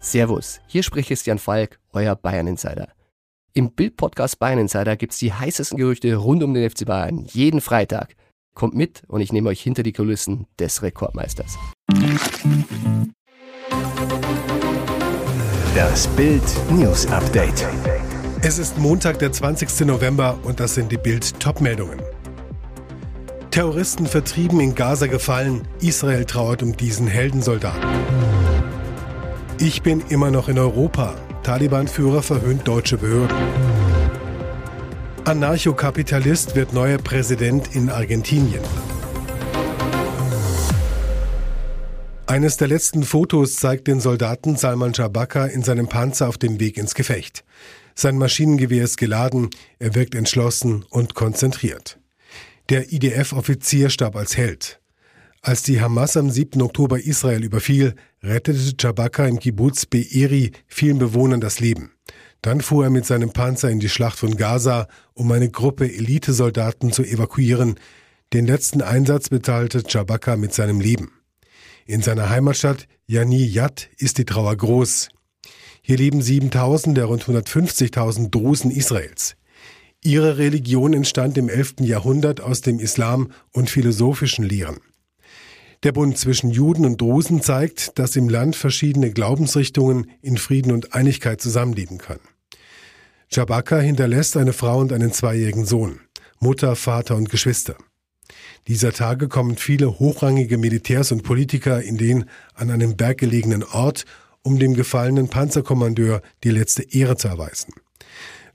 Servus, hier spricht Christian Falk, euer Bayern Insider. Im Bild-Podcast Bayern Insider gibt's die heißesten Gerüchte rund um den FC Bayern jeden Freitag. Kommt mit und ich nehme euch hinter die Kulissen des Rekordmeisters. Das Bild News Update. Es ist Montag, der 20. November und das sind die Bild Topmeldungen. Terroristen vertrieben in Gaza gefallen, Israel trauert um diesen Heldensoldaten. Ich bin immer noch in Europa. Taliban-Führer verhöhnt deutsche Behörden. Anarchokapitalist wird neuer Präsident in Argentinien. Eines der letzten Fotos zeigt den Soldaten Salman Jabaka in seinem Panzer auf dem Weg ins Gefecht. Sein Maschinengewehr ist geladen, er wirkt entschlossen und konzentriert. Der IDF-Offizier starb als Held. Als die Hamas am 7. Oktober Israel überfiel, rettete Jabaka im Kibbutz Be'eri vielen Bewohnern das Leben. Dann fuhr er mit seinem Panzer in die Schlacht von Gaza, um eine Gruppe Elitesoldaten zu evakuieren. Den letzten Einsatz bezahlte Jabaka mit seinem Leben. In seiner Heimatstadt Yani Yat ist die Trauer groß. Hier leben 7000 der rund 150.000 Drusen Israels. Ihre Religion entstand im 11. Jahrhundert aus dem Islam und philosophischen Lehren. Der Bund zwischen Juden und Drusen zeigt, dass im Land verschiedene Glaubensrichtungen in Frieden und Einigkeit zusammenleben können. Jabaka hinterlässt eine Frau und einen zweijährigen Sohn, Mutter, Vater und Geschwister. Dieser Tage kommen viele hochrangige Militärs und Politiker in den an einem Berg gelegenen Ort, um dem gefallenen Panzerkommandeur die letzte Ehre zu erweisen.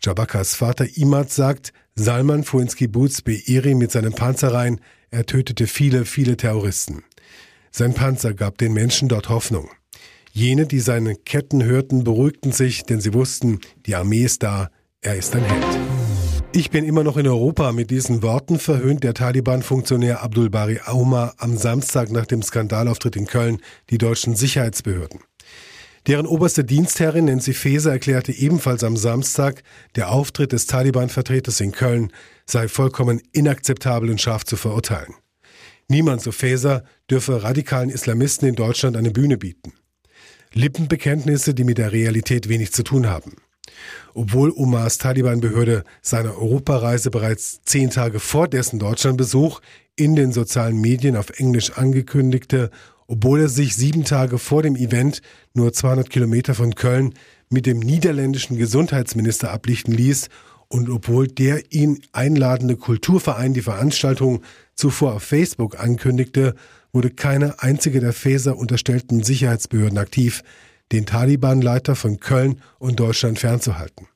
Jabakas Vater Imad sagt, Salman fuhr ins Kibbutz Be'eri mit seinem Panzer rein, er tötete viele, viele Terroristen. Sein Panzer gab den Menschen dort Hoffnung. Jene, die seine Ketten hörten, beruhigten sich, denn sie wussten, die Armee ist da, er ist ein Held. Ich bin immer noch in Europa. Mit diesen Worten verhöhnt der Taliban-Funktionär Abdul Bari Auma am Samstag nach dem Skandalauftritt in Köln die deutschen Sicherheitsbehörden. Deren oberste Dienstherrin Nancy Faeser erklärte ebenfalls am Samstag, der Auftritt des Taliban-Vertreters in Köln sei vollkommen inakzeptabel und scharf zu verurteilen. Niemand, so Faeser, dürfe radikalen Islamisten in Deutschland eine Bühne bieten. Lippenbekenntnisse, die mit der Realität wenig zu tun haben. Obwohl Omars Taliban-Behörde seine Europareise bereits zehn Tage vor dessen Deutschlandbesuch in den sozialen Medien auf Englisch angekündigte, obwohl er sich sieben Tage vor dem Event nur 200 Kilometer von Köln mit dem niederländischen Gesundheitsminister ablichten ließ und obwohl der ihn einladende Kulturverein die Veranstaltung zuvor auf Facebook ankündigte, wurde keine einzige der Faeser unterstellten Sicherheitsbehörden aktiv, den Taliban-Leiter von Köln und Deutschland fernzuhalten.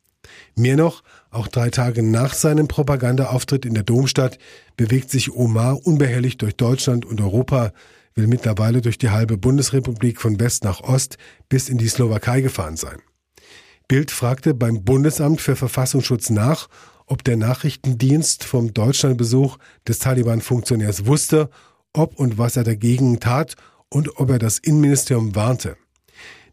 Mehr noch, auch drei Tage nach seinem Propagandaauftritt in der Domstadt bewegt sich Omar unbehelligt durch Deutschland und Europa, will mittlerweile durch die halbe Bundesrepublik von West nach Ost bis in die Slowakei gefahren sein. Bild fragte beim Bundesamt für Verfassungsschutz nach, ob der Nachrichtendienst vom Deutschlandbesuch des Taliban-Funktionärs wusste, ob und was er dagegen tat und ob er das Innenministerium warnte.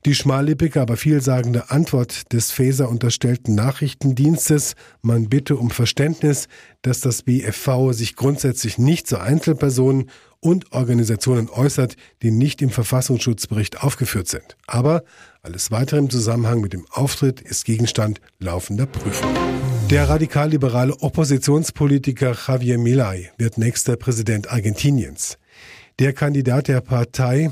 Die schmallippige, aber vielsagende Antwort des Faeser unterstellten Nachrichtendienstes, man bitte um Verständnis, dass das BFV sich grundsätzlich nicht zu Einzelpersonen und Organisationen äußert, die nicht im Verfassungsschutzbericht aufgeführt sind. Aber alles weitere im Zusammenhang mit dem Auftritt ist Gegenstand laufender Prüfung. Der radikal-liberale Oppositionspolitiker Javier Milei wird nächster Präsident Argentiniens. Der Kandidat der Partei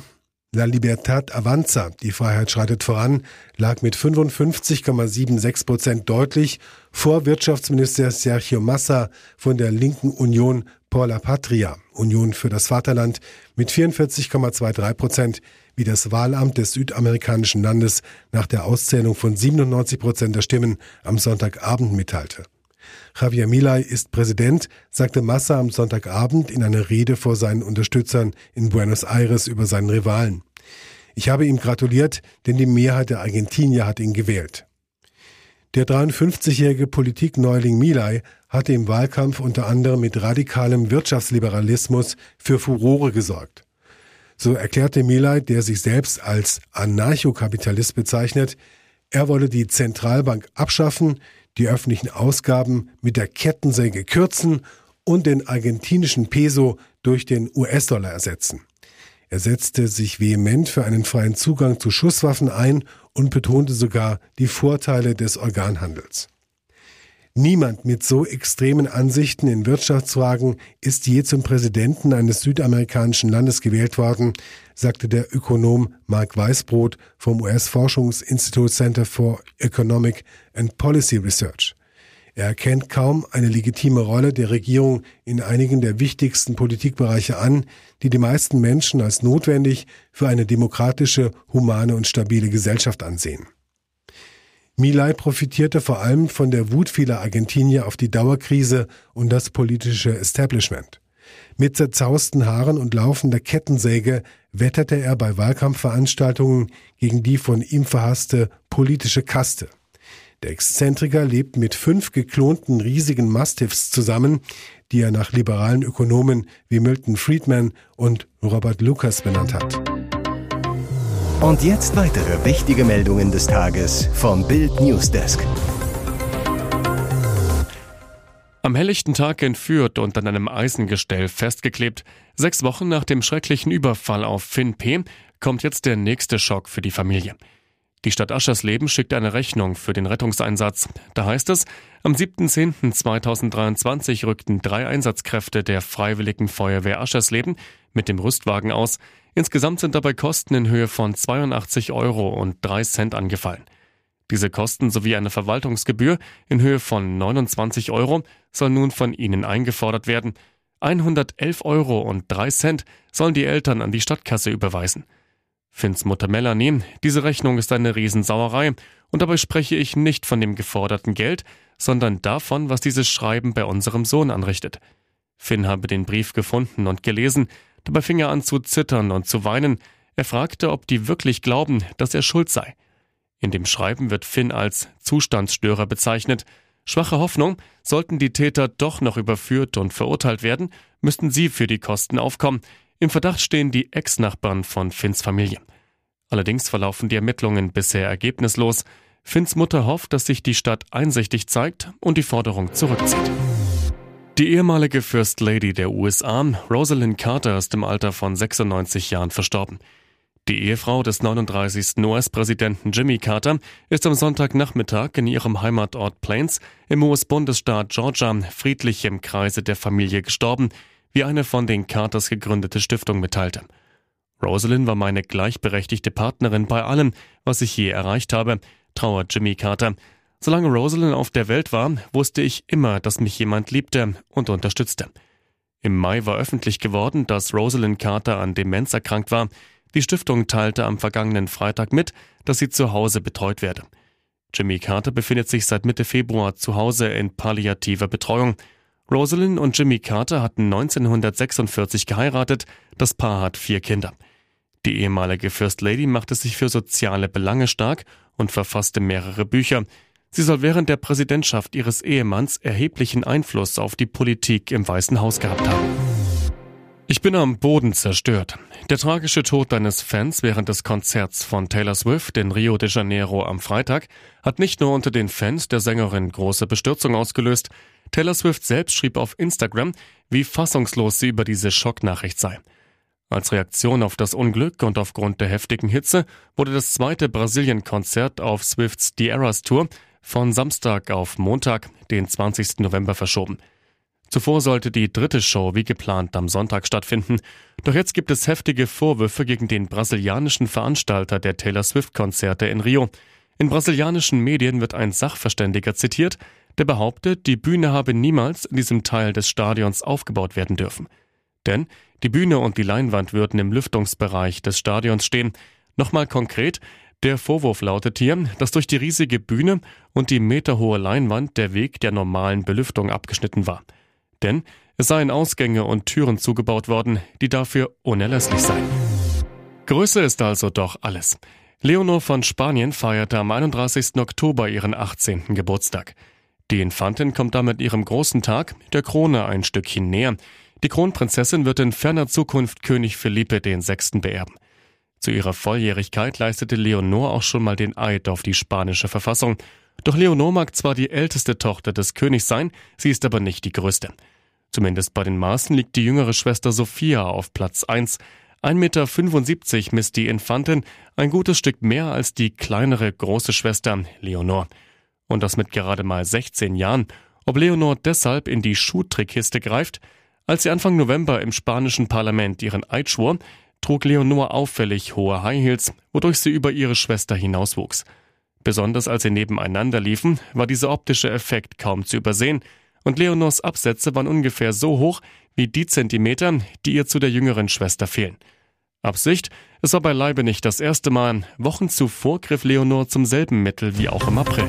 La Libertad Avanza, die Freiheit schreitet voran, lag mit 55,76 Prozent deutlich vor Wirtschaftsminister Sergio Massa von der linken Union Por la Patria, Union für das Vaterland, mit 44,23 Prozent, wie das Wahlamt des südamerikanischen Landes nach der Auszählung von 97 Prozent der Stimmen am Sonntagabend mitteilte. Javier Milei ist Präsident, sagte Massa am Sonntagabend in einer Rede vor seinen Unterstützern in Buenos Aires über seinen Rivalen. Ich habe ihm gratuliert, denn die Mehrheit der Argentinier hat ihn gewählt. Der 53-jährige Politikneuling Milei hatte im Wahlkampf unter anderem mit radikalem Wirtschaftsliberalismus für Furore gesorgt. So erklärte Milei, der sich selbst als Anarchokapitalist bezeichnet, er wolle die Zentralbank abschaffen, die öffentlichen Ausgaben mit der Kettensäge kürzen und den argentinischen Peso durch den US-Dollar ersetzen. Er setzte sich vehement für einen freien Zugang zu Schusswaffen ein und betonte sogar die Vorteile des Organhandels. Niemand mit so extremen Ansichten in Wirtschaftsfragen ist je zum Präsidenten eines südamerikanischen Landes gewählt worden, sagte der Ökonom Mark Weisbrot vom US-Forschungsinstitut Center for Economic and Policy Research. Er erkennt kaum eine legitime Rolle der Regierung in einigen der wichtigsten Politikbereiche an, die die meisten Menschen als notwendig für eine demokratische, humane und stabile Gesellschaft ansehen. Milay profitierte vor allem von der Wut vieler Argentinier auf die Dauerkrise und das politische Establishment. Mit zerzausten Haaren und laufender Kettensäge wetterte er bei Wahlkampfveranstaltungen gegen die von ihm verhasste politische Kaste. Der Exzentriker lebt mit fünf geklonten riesigen Mastiffs zusammen, die er nach liberalen Ökonomen wie Milton Friedman und Robert Lucas benannt hat. Und jetzt weitere wichtige Meldungen des Tages vom Bild Newsdesk. Am helllichten Tag entführt und an einem Eisengestell festgeklebt, sechs Wochen nach dem schrecklichen Überfall auf Finn P., kommt jetzt der nächste Schock für die Familie. Die Stadt Aschersleben schickt eine Rechnung für den Rettungseinsatz. Da heißt es, am 7.10.2023 rückten drei Einsatzkräfte der Freiwilligen Feuerwehr Aschersleben mit dem Rüstwagen aus. Insgesamt sind dabei Kosten in Höhe von 82 Euro und 3 Cent angefallen. Diese Kosten sowie eine Verwaltungsgebühr in Höhe von 29 Euro soll nun von ihnen eingefordert werden. 111 Euro und 3 Cent sollen die Eltern an die Stadtkasse überweisen. Finns Mutter Melanie, diese Rechnung ist eine Riesensauerei und dabei spreche ich nicht von dem geforderten Geld, sondern davon, was dieses Schreiben bei unserem Sohn anrichtet. Finn habe den Brief gefunden und gelesen, dabei fing er an zu zittern und zu weinen. Er fragte, ob die wirklich glauben, dass er schuld sei. In dem Schreiben wird Finn als Zustandsstörer bezeichnet. Schwache Hoffnung, sollten die Täter doch noch überführt und verurteilt werden, müssten sie für die Kosten aufkommen. Im Verdacht stehen die Ex-Nachbarn von Finns Familie. Allerdings verlaufen die Ermittlungen bisher ergebnislos. Finns Mutter hofft, dass sich die Stadt einsichtig zeigt und die Forderung zurückzieht. Die ehemalige First Lady der USA, Rosalind Carter, ist im Alter von 96 Jahren verstorben. Die Ehefrau des 39. US-Präsidenten Jimmy Carter ist am Sonntagnachmittag in ihrem Heimatort Plains im US-Bundesstaat Georgia friedlich im Kreise der Familie gestorben, wie eine von den Carters gegründete Stiftung mitteilte. Rosalind war meine gleichberechtigte Partnerin bei allem, was ich je erreicht habe, trauert Jimmy Carter. Solange Rosalind auf der Welt war, wusste ich immer, dass mich jemand liebte und unterstützte. Im Mai war öffentlich geworden, dass Rosalind Carter an Demenz erkrankt war. Die Stiftung teilte am vergangenen Freitag mit, dass sie zu Hause betreut werde. Jimmy Carter befindet sich seit Mitte Februar zu Hause in palliativer Betreuung. Rosalind und Jimmy Carter hatten 1946 geheiratet, das Paar hat vier Kinder. Die ehemalige First Lady machte sich für soziale Belange stark und verfasste mehrere Bücher. Sie soll während der Präsidentschaft ihres Ehemanns erheblichen Einfluss auf die Politik im Weißen Haus gehabt haben. Ich bin am Boden zerstört. Der tragische Tod deines Fans während des Konzerts von Taylor Swift in Rio de Janeiro am Freitag hat nicht nur unter den Fans der Sängerin große Bestürzung ausgelöst, Taylor Swift selbst schrieb auf Instagram, wie fassungslos sie über diese Schocknachricht sei. Als Reaktion auf das Unglück und aufgrund der heftigen Hitze wurde das zweite Brasilien-Konzert auf Swifts The Eras Tour von Samstag auf Montag, den 20. November verschoben. Zuvor sollte die dritte Show wie geplant am Sonntag stattfinden, doch jetzt gibt es heftige Vorwürfe gegen den brasilianischen Veranstalter der Taylor Swift-Konzerte in Rio. In brasilianischen Medien wird ein Sachverständiger zitiert, der behauptet, die Bühne habe niemals in diesem Teil des Stadions aufgebaut werden dürfen. Denn die Bühne und die Leinwand würden im Lüftungsbereich des Stadions stehen. Nochmal konkret, der Vorwurf lautet hier, dass durch die riesige Bühne und die meterhohe Leinwand der Weg der normalen Belüftung abgeschnitten war. Denn es seien Ausgänge und Türen zugebaut worden, die dafür unerlässlich seien. Größe ist also doch alles. Leonor von Spanien feierte am 31. Oktober ihren 18. Geburtstag. Die Infantin kommt damit ihrem großen Tag, der Krone, ein Stückchen näher. Die Kronprinzessin wird in ferner Zukunft König Philippe VI. beerben. Zu ihrer Volljährigkeit leistete Leonor auch schon mal den Eid auf die spanische Verfassung. Doch Leonor mag zwar die älteste Tochter des Königs sein, sie ist aber nicht die größte. Zumindest bei den Maßen liegt die jüngere Schwester Sophia auf Platz 1. 1,75 Meter misst die Infantin, ein gutes Stück mehr als die kleinere große Schwester Leonor. Und das mit gerade mal 16 Jahren. Ob Leonor deshalb in die Schuhtrickkiste greift? Als sie Anfang November im spanischen Parlament ihren Eid schwor, trug Leonor auffällig hohe High Heels, wodurch sie über ihre Schwester hinauswuchs. Besonders als sie nebeneinander liefen, war dieser optische Effekt kaum zu übersehen, und Leonors Absätze waren ungefähr so hoch wie die Zentimeter, die ihr zu der jüngeren Schwester fehlen. Absicht? Es war beileibe nicht das erste Mal. Wochen zuvor griff Leonor zum selben Mittel wie auch im April.